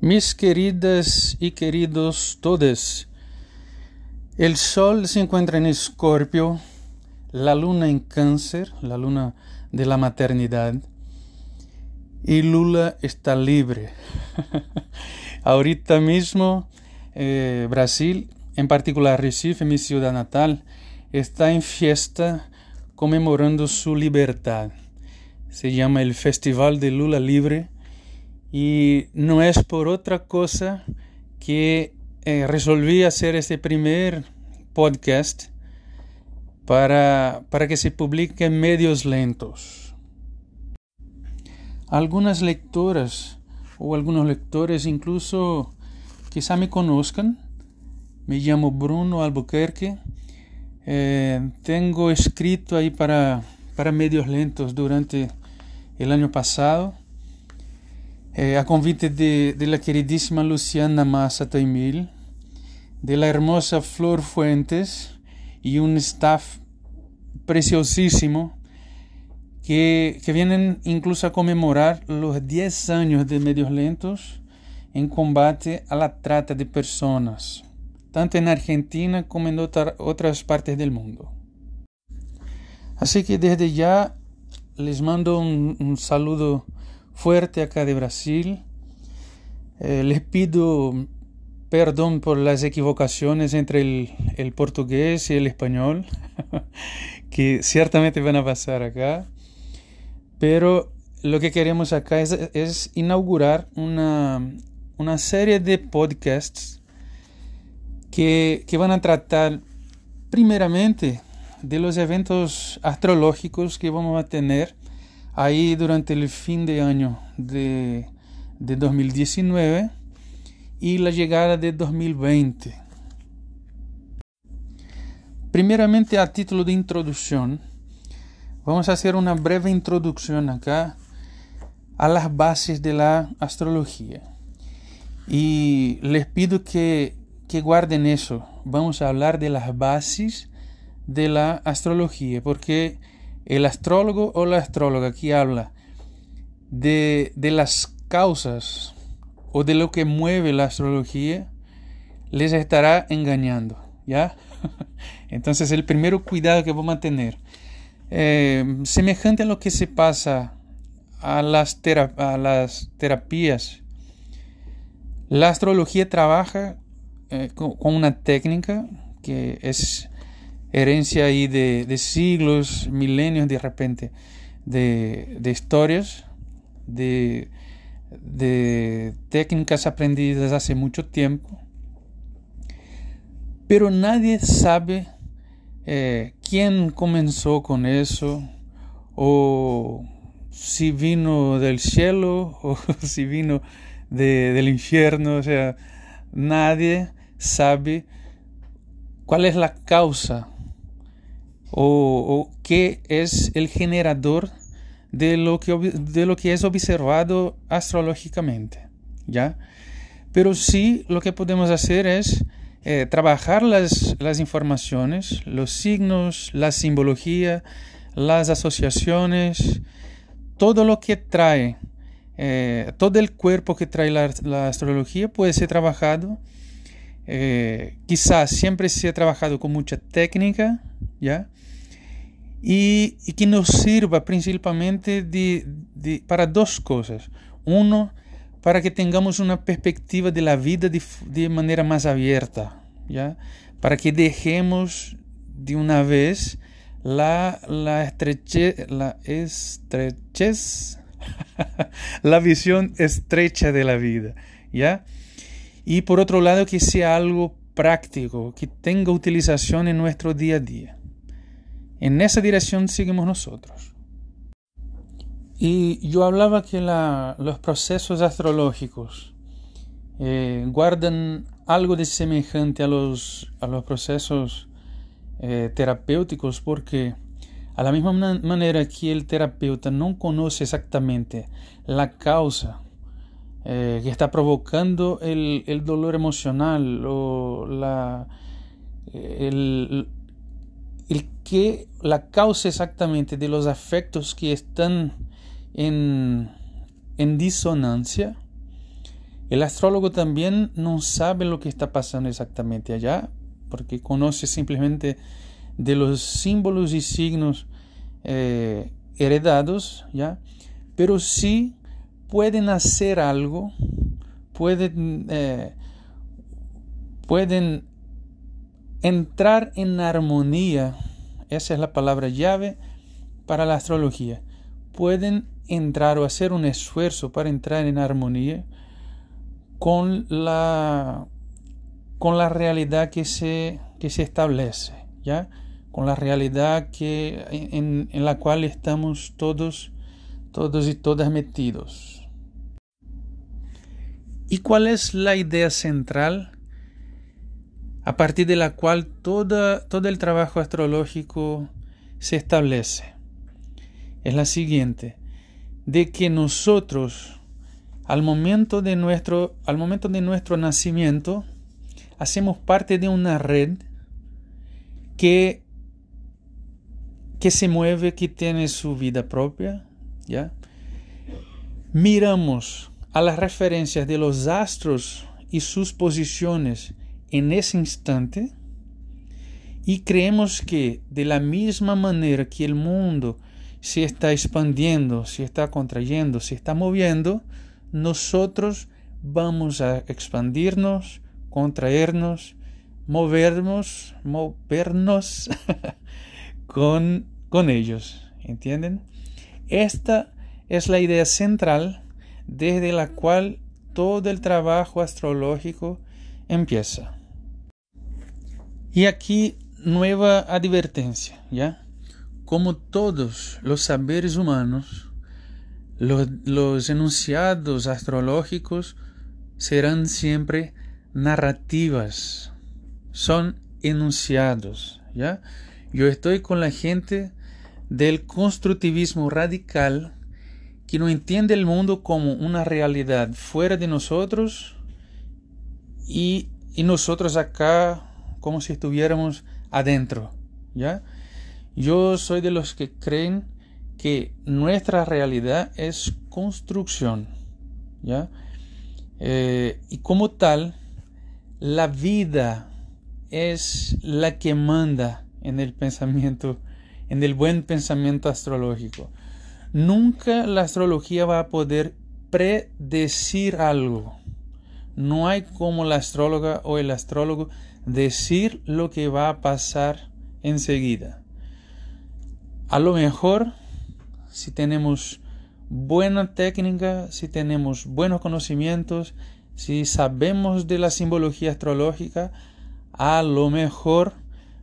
Mis queridas y queridos todos, el Sol se encuentra en Escorpio, la Luna en Cáncer, la Luna de la maternidad, y Lula está libre. Ahorita mismo eh, Brasil, en particular Recife, mi ciudad natal, está en fiesta conmemorando su libertad. Se llama el Festival de Lula Libre y no es por otra cosa que eh, resolví hacer este primer podcast para, para que se publique en medios lentos. Algunas lectoras o algunos lectores incluso quizá me conozcan. Me llamo Bruno Albuquerque. Eh, tengo escrito ahí para, para medios lentos durante el año pasado. Eh, a convite de, de, la queridísima Luciana Massa Taimil, de la hermosa Flor Fuentes y un staff preciosísimo que, que vienen incluso a conmemorar los 10 años de Medios Lentos en combate a la trata de personas, tanto en Argentina como en otra, otras partes del mundo. Así que desde ya les mando un, un saludo fuerte acá de Brasil. Eh, les pido perdón por las equivocaciones entre el, portugués y el español, que ciertamente van a pasar acá. Pero lo que queremos acá es, es inaugurar una, una, serie de podcasts que, que van a tratar primeramente de los eventos astrológicos que vamos a tener ahí durante el fin de año de, de 2019 y la llegada de 2020. Primeramente, a título de introducción, vamos a hacer una breve introducción acá a las bases de la astrología. Y les pido que, que guarden eso. Vamos a hablar de las bases de la astrología, porque el astrólogo o la astróloga que habla de, de las causas o de lo que mueve la astrología, les estará engañando, ¿ya? Entonces el primero cuidado que vamos a tener, eh, semejante a lo que se pasa a las, a las terapias, la astrología trabaja eh, con, una técnica que es herencia ahí de, de siglos, milenios de repente, de, de historias, de, de técnicas aprendidas hace mucho tiempo, pero nadie sabe eh, quién comenzó con eso, o si vino del cielo, o si vino de, del infierno, o sea, nadie sabe cuál es la causa o, o qué es el generador de lo, que, de lo que es observado astrológicamente, ¿ya? Pero sí lo que podemos hacer es eh, trabajar las, las informaciones, los signos, la simbología, las asociaciones, todo lo que trae, eh, todo el cuerpo que trae la, la astrología puede ser trabajado. Eh, quizás siempre se ha trabajado con mucha técnica, ¿ya? Y, que nos sirva principalmente de, para dos cosas. Uno, para que tengamos una perspectiva de la vida de, de manera más abierta, ¿ya? para que dejemos de una vez la, la estrechez, la estrechez, la visión estrecha de la vida, ¿ya? Y por otro lado, que sea algo práctico, que tenga utilización en nuestro día a día. En esa dirección seguimos nosotros. Y yo hablaba que los procesos astrológicos eh, guardan algo de semejante a los, a los procesos eh, terapéuticos porque a la misma manera que el terapeuta no conoce exactamente la causa eh, que está provocando el, el, dolor emocional o la, el, el que la causa exactamente de los afectos que están en, en disonancia, El astrólogo también no sabe lo que está pasando exactamente allá, porque conoce simplemente de los símbolos y signos eh, heredados, ¿ya? Pero sí pueden hacer algo, pueden, eh, pueden entrar en armonía, esa es la palabra llave para la astrología, pueden entrar o hacer un esfuerzo para entrar en armonía con la, con la realidad que se, que se establece, ¿ya? con la realidad que, en, en la cual estamos todos, todos y todas metidos. ¿Y cuál es la idea central a partir de la cual toda, todo el trabajo astrológico se establece? Es la siguiente, de que nosotros al momento de nuestro, al momento de nuestro nacimiento, hacemos parte de una red que, que se mueve, que tiene su vida propia, ¿ya? Miramos a las referencias de los astros y sus posiciones en ese instante y creemos que de la misma manera que el mundo se está expandiendo, se está contrayendo, se está moviendo, nosotros vamos a expandirnos, contraernos, movernos, movernos con, con ellos. ¿Entienden? Esta es la idea central desde la cual todo el trabajo astrológico empieza. Y aquí nueva advertencia, ¿ya? Como todos los saberes humanos, los, enunciados astrológicos serán siempre narrativas, son enunciados, ¿ya? Yo estoy con la gente del constructivismo radical que no entiende el mundo como una realidad fuera de nosotros y, y nosotros acá como si estuviéramos adentro, ¿ya? Yo soy de los que creen que nuestra realidad es construcción, ¿ya? Eh, y como tal, la vida es la que manda en el pensamiento, en el buen pensamiento astrológico. Nunca la astrología va a poder predecir algo. No hay como la astróloga o el astrólogo decir lo que va a pasar enseguida. A lo mejor si tenemos buena técnica, si tenemos buenos conocimientos, si sabemos de la simbología astrológica, a lo mejor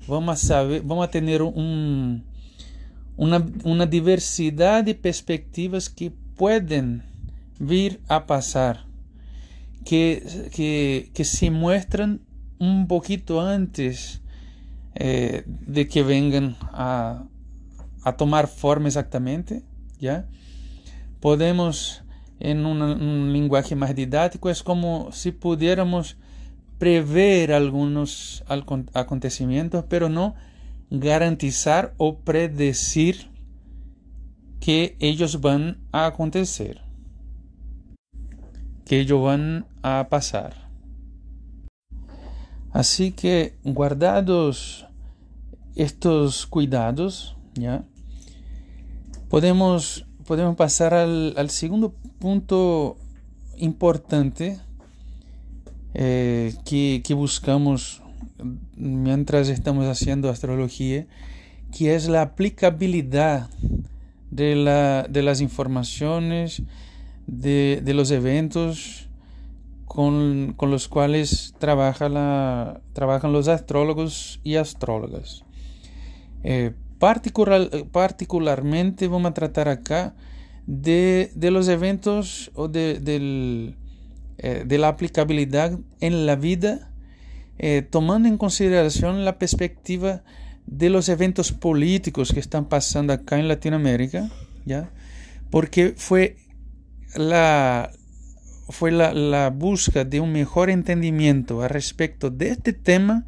vamos a, saber, vamos a tener un, una, una diversidad de perspectivas que pueden vir a pasar, que, que, que se muestran un poquito antes eh, de que vengan a, a tomar forma exactamente, ¿ya? Podemos, en un lenguaje más didáctico, es como si pudiéramos prever algunos acontecimientos, pero no garantizar o predecir que ellos van a acontecer, que ellos van a pasar. Así que guardados estos cuidados, ¿ya? Podemos, podemos pasar al, al segundo punto importante eh, que, que buscamos mientras estamos haciendo astrología, que es la aplicabilidad de, la, de las informaciones, de, de los eventos con, con, los cuales trabaja la, trabajan los astrólogos y astrólogas. Eh, Particular, particularmente vamos a tratar acá de, de los eventos o de, del, eh, de, la aplicabilidad en la vida, eh, tomando en consideración la perspectiva de los eventos políticos que están pasando acá en Latinoamérica, ¿ya? porque fue la, fue la, la búsqueda de un mejor entendimiento al respecto de este tema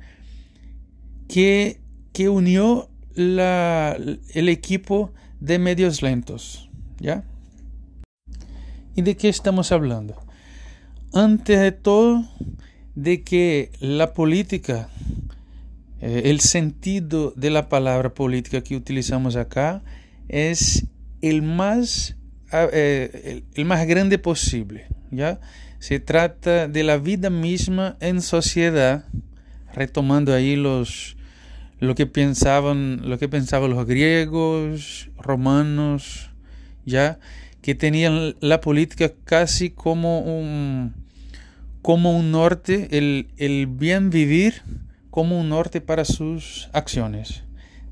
que, que unió la, el equipo de medios lentos. ¿Ya? ¿Y de qué estamos hablando? antes de todo de que la política, eh, el sentido de la palabra política que utilizamos acá es el más, eh, el más grande posible. ¿Ya? Se trata de la vida misma en sociedad, retomando ahí los, lo que pensaban, lo que pensaban los griegos, romanos, ya que tenían la política casi como un como un norte, el, el bien vivir como un norte para sus acciones.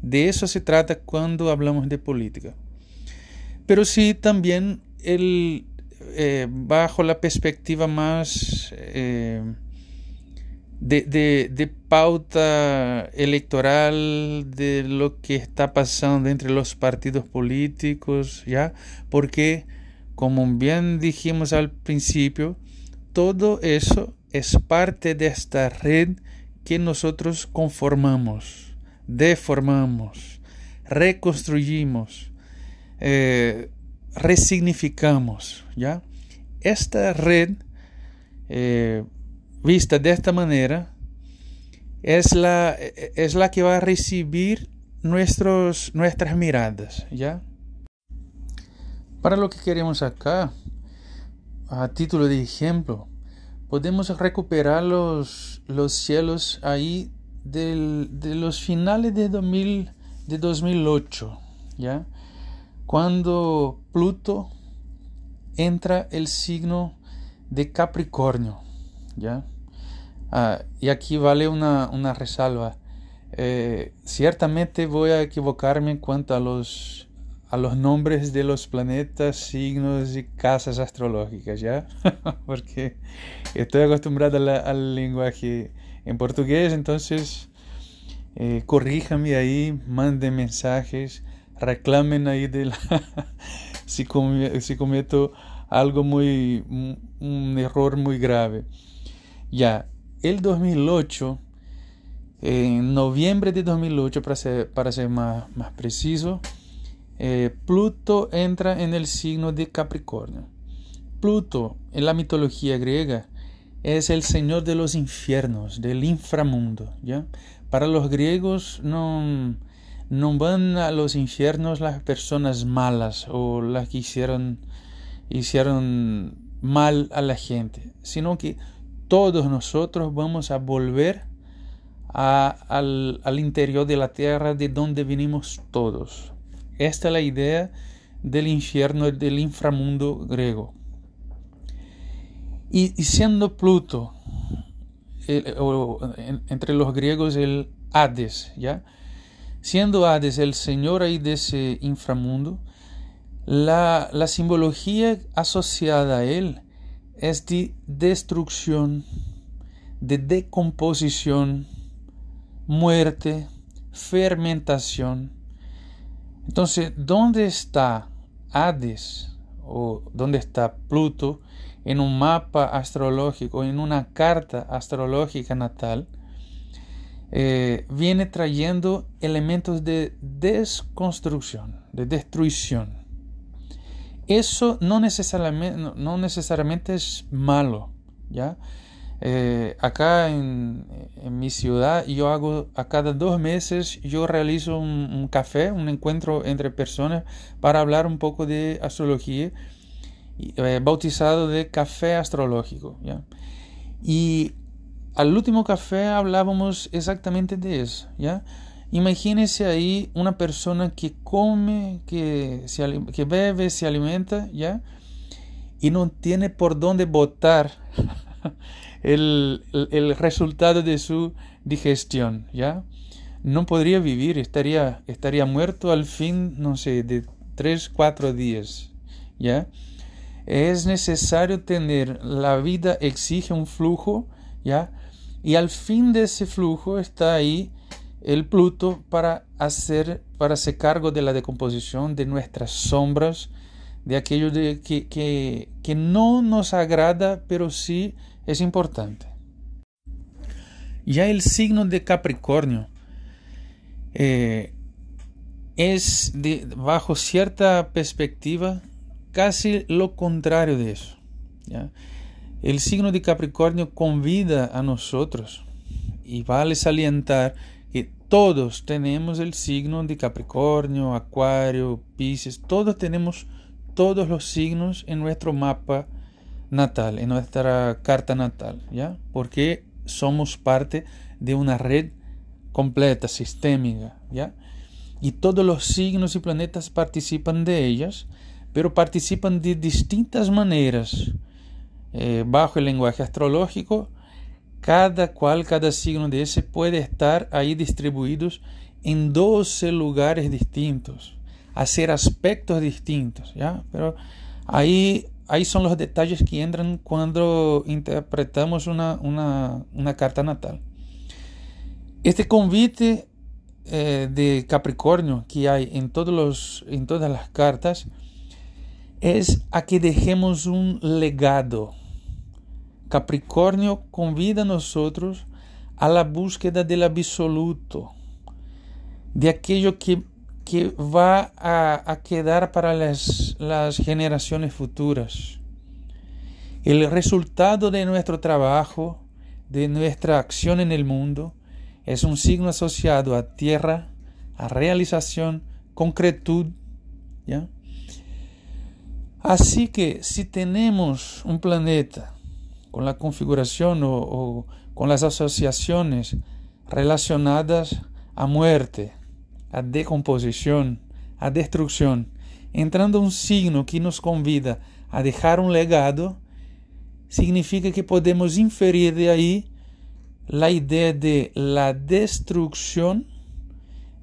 De eso se trata cuando hablamos de política. Pero sí también el, eh, bajo la perspectiva más eh, de, pauta electoral de lo que está pasando entre los partidos políticos, ¿ya? Porque, como bien dijimos al principio, todo eso es parte de esta red que nosotros conformamos, deformamos, reconstruimos, eh, resignificamos, ¿ya? Esta red eh, vista de esta manera, es la, es la que va a recibir nuestros, nuestras miradas, ¿ya? Para lo que queremos acá, a título de ejemplo, podemos recuperar los, los cielos ahí del, de los finales de, 2000, de 2008, ¿ya? Cuando Pluto entra el signo de Capricornio, ¿ya? Ah, y aquí vale una, una resalva. Eh, ciertamente voy a equivocarme en cuanto a los, a los nombres de los planetas, signos y casas astrológicas, ¿ya? Porque estoy acostumbrado al lenguaje en portugués, entonces eh, corríjame ahí, manden mensajes, reclamen ahí de si, si cometo algo muy, un error muy grave. Ya, el 2008, en noviembre de 2008, para ser, para ser más, más preciso, eh, Pluto entra en el signo de Capricornio. Pluto, en la mitología griega, es el señor de los infiernos, del inframundo. ¿ya? Para los griegos no, no van a los infiernos las personas malas o las que hicieron, hicieron mal a la gente, sino que todos nosotros vamos a volver al, interior de la tierra de donde vinimos todos. Esta es la idea del infierno, del inframundo griego. Y, siendo Pluto, entre los griegos el Hades, ¿ya? Siendo Hades el señor ahí de ese inframundo, la, simbología asociada a él es de destrucción, de decomposición, muerte, fermentación. Entonces, ¿dónde está Hades o dónde está Pluto en un mapa astrológico, en una carta astrológica natal? Eh, viene trayendo elementos de desconstrucción, de destrucción. Eso no necesariamente, no necesariamente es malo, ¿ya? Eh, acá en, mi ciudad yo hago a cada dos meses yo realizo un, café, un encuentro entre personas para hablar un poco de astrología, eh, bautizado de café astrológico. ¿ya? Y al último café hablábamos exactamente de eso. ¿ya? Imagínese ahí una persona que come, que, que bebe, se alimenta, ¿ya? Y no tiene por dónde botar el, el, resultado de su digestión, ¿ya? No podría vivir, estaría, estaría muerto al fin, no sé, de tres, cuatro días, ¿ya? Es necesario tener, la vida exige un flujo, ¿ya? Y al fin de ese flujo está ahí el Pluto para hacer, para hacer cargo de la decomposición de nuestras sombras, de aquello de, que, que, que no nos agrada, pero sí es importante. Ya el signo de Capricornio eh, es de, bajo cierta perspectiva casi lo contrario de eso. El signo de Capricornio convida a nosotros, y vale salientar que todos tenemos el signo de Capricornio, Acuario, Pisces, todos tenemos todos los signos en nuestro mapa natal, en nuestra carta natal, ¿ya? Porque somos parte de una red completa, sistémica, ¿ya? Y todos los signos y planetas participan de ellas, pero participan de distintas maneras. Eh, bajo el lenguaje astrológico, cada cual, cada signo de ese puede estar ahí distribuidos en 12 lugares distintos, hacer aspectos distintos, ¿ya? Pero ahí, ahí son los detalles que entran cuando interpretamos una, una, una carta natal. Este convite eh, de Capricornio que hay en, todos los, en todas las cartas es a que dejemos un legado. Capricornio convida a nosotros a la búsqueda del absoluto, de aquello que, que va a, a, quedar para las, las generaciones futuras. El resultado de nuestro trabajo, de nuestra acción en el mundo, es un signo asociado a tierra, a realización, concretud. ¿ya? Así que si tenemos un planeta con la configuración o, o con las asociaciones relacionadas a muerte, a decomposición, a destrucción, entrando un signo que nos convida a dejar un legado, significa que podemos inferir de ahí la idea de la destrucción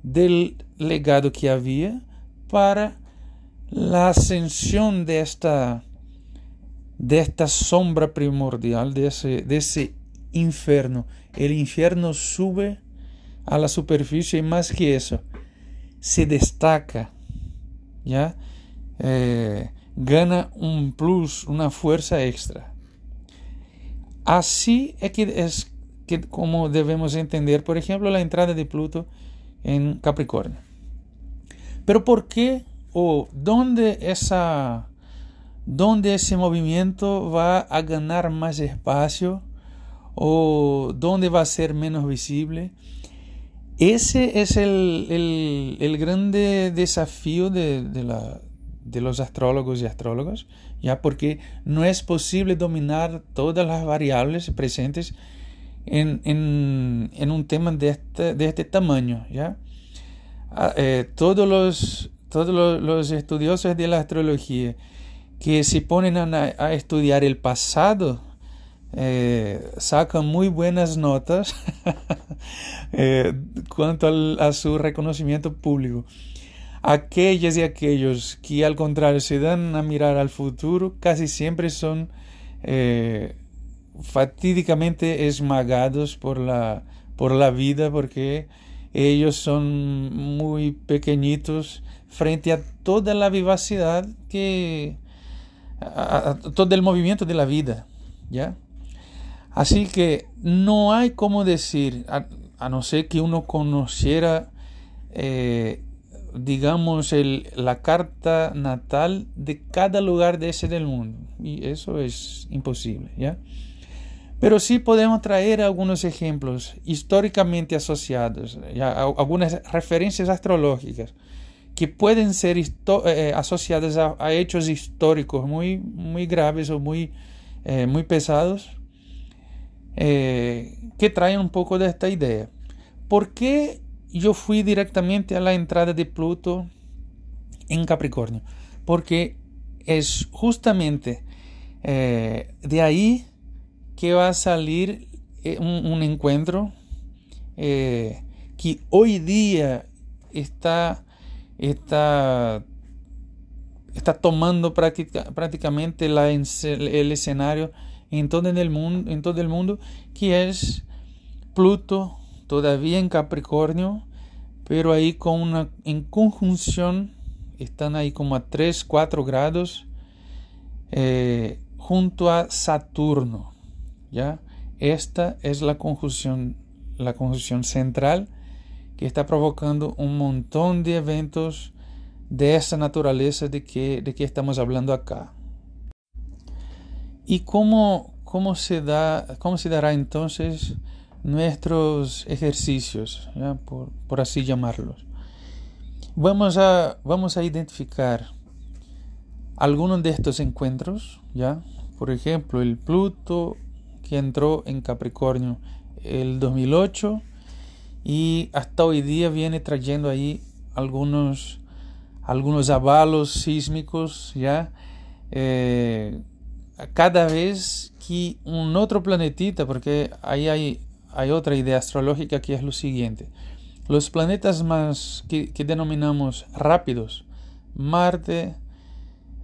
del legado que había para la ascensión de esta, de esta sombra primordial, de ese, de ese infierno. El infierno sube a la superficie y más que eso, se destaca, ¿ya? Eh, gana un plus, una fuerza extra. Así es que es que, como debemos entender, por ejemplo, la entrada de Pluto en Capricornio. Pero ¿por qué o dónde, esa, dónde ese movimiento va a ganar más espacio o dónde va a ser menos visible? Ese es el, el, el grande desafío de, de, la, de los astrólogos y astrólogas, ya porque no es posible dominar todas las variables presentes en, en, en un tema de este, de este tamaño. ¿ya? Ah, eh, todos los, todos los, estudiosos de la astrología que se ponen a, estudiar el pasado eh, sacan muy buenas notas eh, cuanto a su reconocimiento público. Aquellas y aquellos que al contrario se dan a mirar al futuro casi siempre son eh, fatídicamente esmagados por la, por la vida porque ellos son muy pequeñitos frente a toda la vivacidad que a, todo el movimiento de la vida, ¿ya? Así que no hay como decir, a, no ser que uno conociera, eh, digamos, el, la carta natal de cada lugar de ese del mundo. Y eso es imposible, ¿ya? Pero sí podemos traer algunos ejemplos históricamente asociados, algunas referencias astrológicas que pueden ser eh, asociadas a, hechos históricos muy, muy graves o muy, eh, muy pesados, eh, que traen un poco de esta idea. ¿Por qué yo fui directamente a la entrada de Pluto en Capricornio? Porque es justamente eh, de ahí que va a salir eh, un, encuentro eh, que hoy día está, está, está tomando práctica, prácticamente el escenario en todo el, mundo, en todo el mundo, que es Pluto todavía en Capricornio, pero ahí con una en conjunción, están ahí como a 3, 4 grados, eh, junto a Saturno. ¿ya? Esta es la conjunción, la conjunción central que está provocando un montón de eventos de esa naturaleza de que, de estamos hablando acá. ¿Y cómo, cómo se, da, cómo se dará entonces nuestros ejercicios, Por, por, así llamarlos. Vamos a, vamos a identificar algunos de estos encuentros, ¿ya? Por ejemplo, el Pluto que entró en Capricornio el 2008 y hasta hoy día viene trayendo ahí algunos, algunos avalos sísmicos, ¿ya? Eh, cada vez que un otro planetita, porque ahí hay, hay otra idea astrológica que es lo siguiente, los planetas más que, denominamos rápidos, Marte,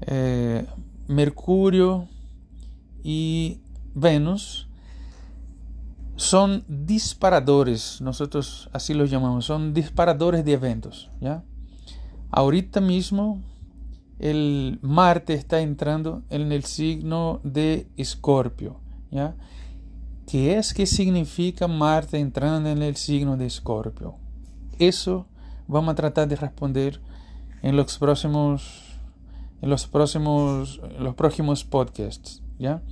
eh, Mercurio y Venus, son disparadores, nosotros así los llamamos, son disparadores de eventos. ¿ya? Ahorita mismo el Marte está entrando en el signo de Escorpio. ¿ya? ¿Qué es que significa Marte entrando en el signo de Escorpio? Eso vamos a tratar de responder en los próximos en los próximos los próximos podcasts, ¿ya?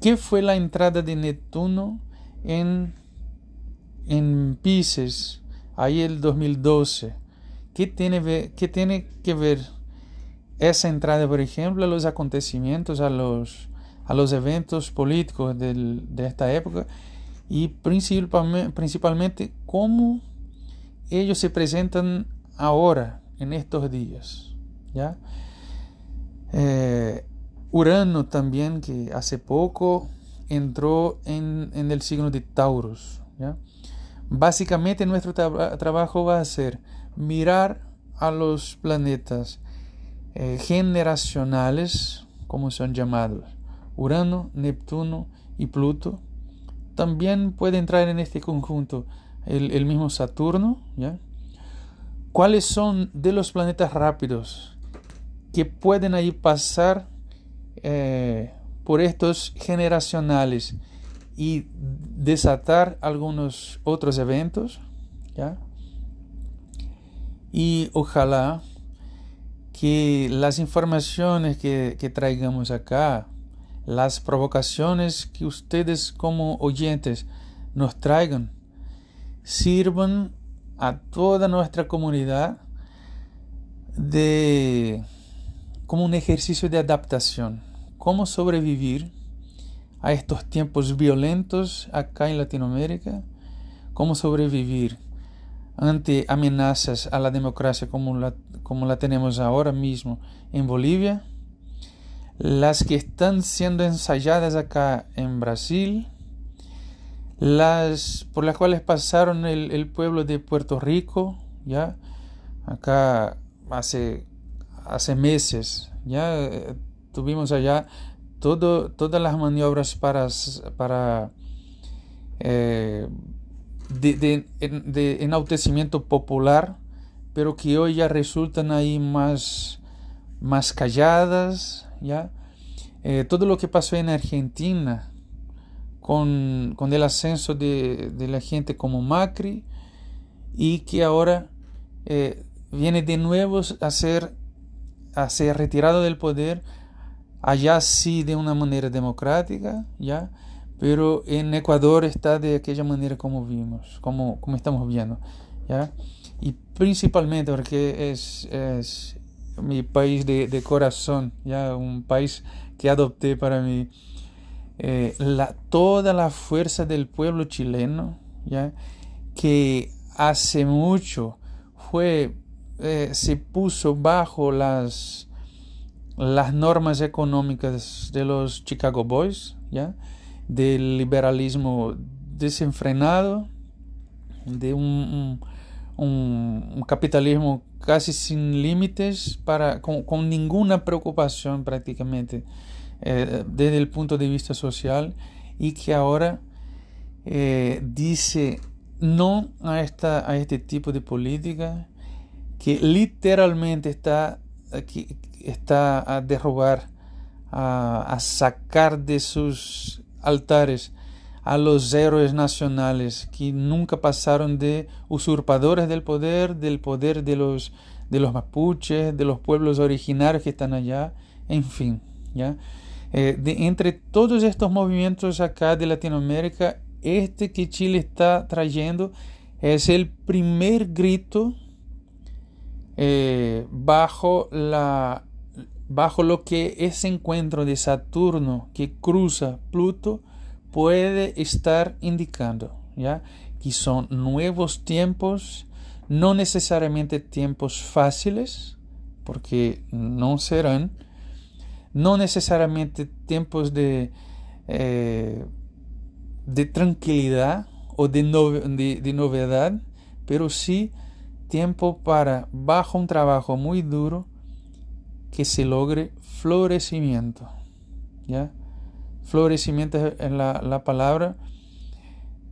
¿Qué fue la entrada de Neptuno en, en Pisces, ahí el 2012. ¿Qué tiene, ¿Qué tiene que ver esa entrada, por ejemplo, a los acontecimientos, a los, a los eventos políticos del, de esta época? Y principalmente, principalmente cómo ellos se presentan ahora, en estos días. ¿ya? Eh, Urano también, que hace poco entró en, el signo de Taurus. Básicamente nuestro trabajo va a ser mirar a los planetas eh, generacionales, como son llamados, Urano, Neptuno y Pluto. También puede entrar en este conjunto el, mismo Saturno. ¿ya? ¿Cuáles son de los planetas rápidos que pueden ahí pasar eh, por estos generacionales y desatar algunos otros eventos, ¿ya? Y ojalá que las informaciones que, traigamos acá, las provocaciones que ustedes como oyentes nos traigan, sirvan a toda nuestra comunidad de como un ejercicio de adaptación cómo sobrevivir a estos tiempos violentos acá en Latinoamérica, cómo sobrevivir ante amenazas a la democracia como la, como la tenemos ahora mismo en Bolivia, las que están siendo ensayadas acá en Brasil, las por las cuales pasaron el, pueblo de Puerto Rico, ya acá hace, hace meses, ya tuvimos allá todo, todas las maniobras para, para eh, de, enaltecimiento popular, pero que hoy ya resultan ahí más, más calladas, ¿ya? Eh, todo lo que pasó en Argentina con, con el ascenso de, la gente como Macri y que ahora eh, viene de nuevo a ser, a ser retirado del poder allá sí de una manera democrática, ¿ya? Pero en Ecuador está de aquella manera como vimos, como, como estamos viendo, ¿ya? Y principalmente porque es, es mi país de, de, corazón, ¿ya? Un país que adopté para mí. Eh, la, toda la fuerza del pueblo chileno, ¿ya? Que hace mucho fue, eh, se puso bajo las las normas económicas de los Chicago Boys, ¿ya? del liberalismo desenfrenado, de un, capitalismo casi sin límites, para, con, ninguna preocupación prácticamente eh, desde el punto de vista social y que ahora eh, dice no a, esta, a este tipo de política que literalmente está aquí, está a derrobar, a, sacar de sus altares a los héroes nacionales que nunca pasaron de usurpadores del poder, del poder de los, de los mapuches, de los pueblos originarios que están allá, en fin, ¿ya? Eh, de, entre todos estos movimientos acá de Latinoamérica, este que Chile está trayendo es el primer grito eh, bajo, la, bajo lo que ese encuentro de Saturno que cruza Pluto puede estar indicando, ¿ya? Que son nuevos tiempos, no necesariamente tiempos fáciles, porque no serán, no necesariamente tiempos de, eh, de tranquilidad o de, de, novedad, pero sí tiempo para, bajo un trabajo muy duro, que se logre florecimiento. ¿Ya? Florecimiento es la, la palabra,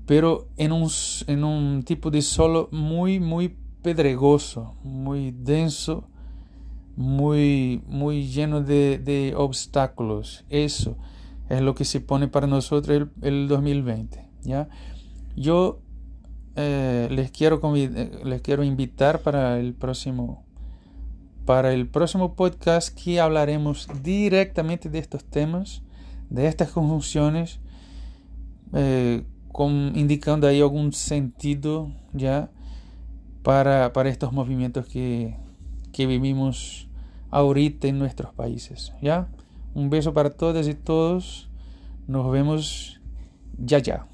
pero en un, en un tipo de solo muy, muy pedregoso, muy denso, muy, muy lleno de, de obstáculos. Eso es lo que se pone para nosotros el, el 2020. ¿ya? Yo eh, les, quiero eh, les quiero invitar para el próximo para el próximo podcast que hablaremos directamente de estos temas, de estas conjunciones, eh, con, indicando ahí algún sentido ya para, para estos movimientos que, que vivimos ahorita en nuestros países. ¿ya? Un beso para todas y todos. Nos vemos ya ya.